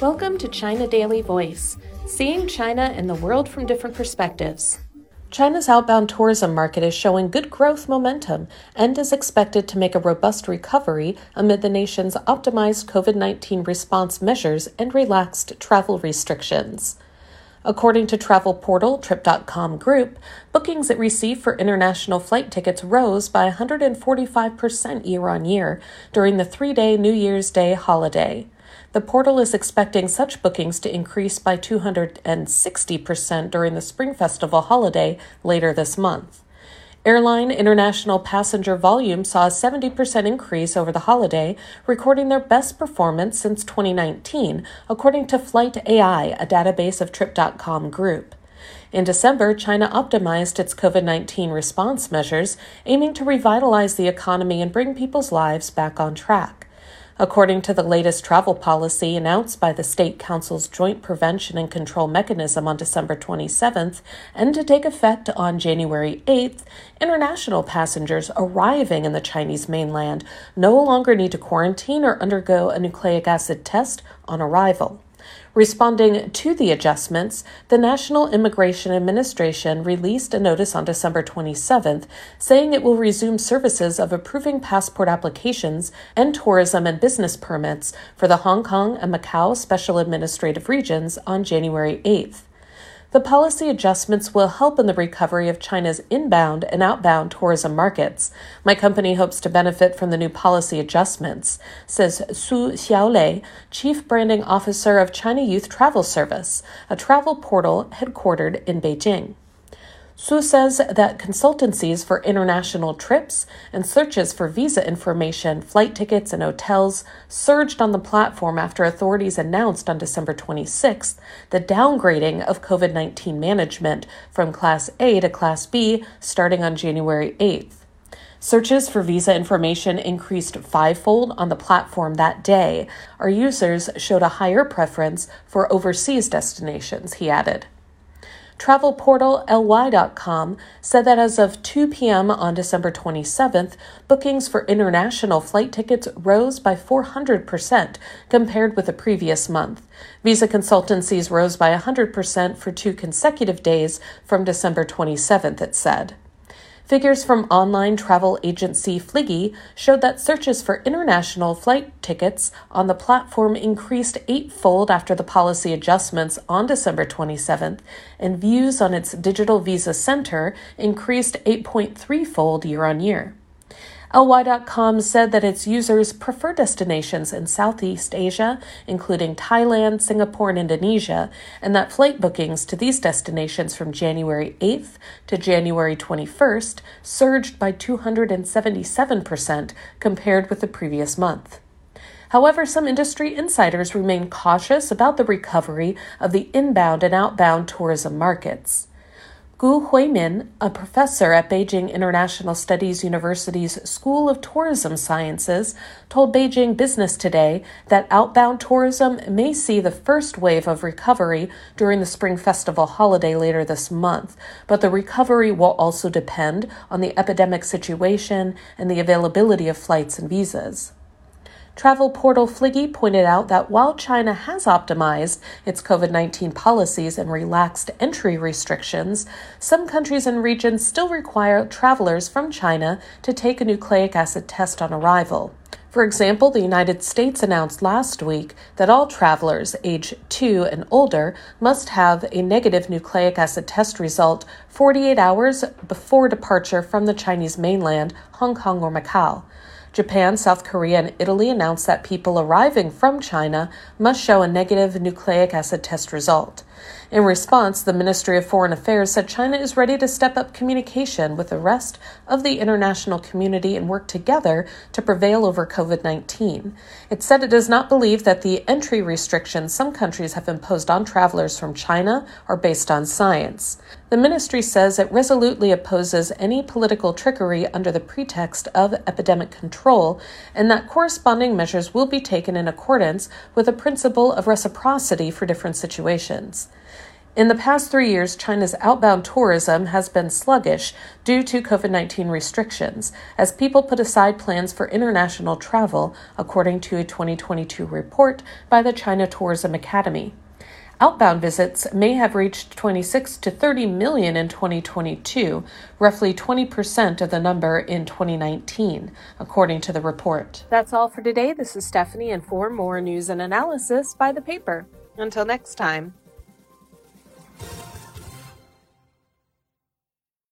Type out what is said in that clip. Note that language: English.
Welcome to China Daily Voice, seeing China and the world from different perspectives. China's outbound tourism market is showing good growth momentum and is expected to make a robust recovery amid the nation's optimized COVID 19 response measures and relaxed travel restrictions. According to travel portal Trip.com Group, bookings it received for international flight tickets rose by 145% year on year during the three day New Year's Day holiday. The portal is expecting such bookings to increase by 260% during the Spring Festival holiday later this month. Airline international passenger volume saw a 70% increase over the holiday, recording their best performance since 2019, according to Flight AI, a database of Trip.com Group. In December, China optimized its COVID 19 response measures, aiming to revitalize the economy and bring people's lives back on track. According to the latest travel policy announced by the State Council's Joint Prevention and Control Mechanism on December 27th and to take effect on January 8th, international passengers arriving in the Chinese mainland no longer need to quarantine or undergo a nucleic acid test on arrival. Responding to the adjustments, the National Immigration Administration released a notice on December 27th saying it will resume services of approving passport applications and tourism and business permits for the Hong Kong and Macau Special Administrative Regions on January 8th. The policy adjustments will help in the recovery of China's inbound and outbound tourism markets. My company hopes to benefit from the new policy adjustments, says Su Xiaolei, Chief Branding Officer of China Youth Travel Service, a travel portal headquartered in Beijing. Su says that consultancies for international trips and searches for visa information, flight tickets, and hotels surged on the platform after authorities announced on December 26th the downgrading of COVID 19 management from Class A to Class B starting on January 8th. Searches for visa information increased fivefold on the platform that day. Our users showed a higher preference for overseas destinations, he added. Travel portal ly.com said that as of 2 p.m. on December 27th, bookings for international flight tickets rose by 400% compared with the previous month. Visa consultancies rose by 100% for two consecutive days from December 27th, it said. Figures from online travel agency Fliggy showed that searches for international flight tickets on the platform increased eightfold after the policy adjustments on December 27th, and views on its digital visa center increased 8.3 fold year on year. LY.com said that its users prefer destinations in Southeast Asia, including Thailand, Singapore, and Indonesia, and that flight bookings to these destinations from January 8th to January 21st surged by 277% compared with the previous month. However, some industry insiders remain cautious about the recovery of the inbound and outbound tourism markets. Gu Huimin, a professor at Beijing International Studies University's School of Tourism Sciences, told Beijing Business Today that outbound tourism may see the first wave of recovery during the Spring Festival holiday later this month, but the recovery will also depend on the epidemic situation and the availability of flights and visas. Travel portal Fliggy pointed out that while China has optimized its COVID 19 policies and relaxed entry restrictions, some countries and regions still require travelers from China to take a nucleic acid test on arrival. For example, the United States announced last week that all travelers age 2 and older must have a negative nucleic acid test result 48 hours before departure from the Chinese mainland, Hong Kong, or Macau. Japan, South Korea, and Italy announced that people arriving from China must show a negative nucleic acid test result. In response, the Ministry of Foreign Affairs said China is ready to step up communication with the rest of the international community and work together to prevail over COVID 19. It said it does not believe that the entry restrictions some countries have imposed on travelers from China are based on science. The ministry says it resolutely opposes any political trickery under the pretext of epidemic control and that corresponding measures will be taken in accordance with the principle of reciprocity for different situations. In the past three years, China's outbound tourism has been sluggish due to COVID 19 restrictions, as people put aside plans for international travel, according to a 2022 report buy the China Tourism Academy. Outbound visits may have reached 26 to 30 million in 2022, roughly 20% of the number in 2019, according to the report. That's all for today. This is Stephanie, and for more news and analysis, by the paper. Until next time.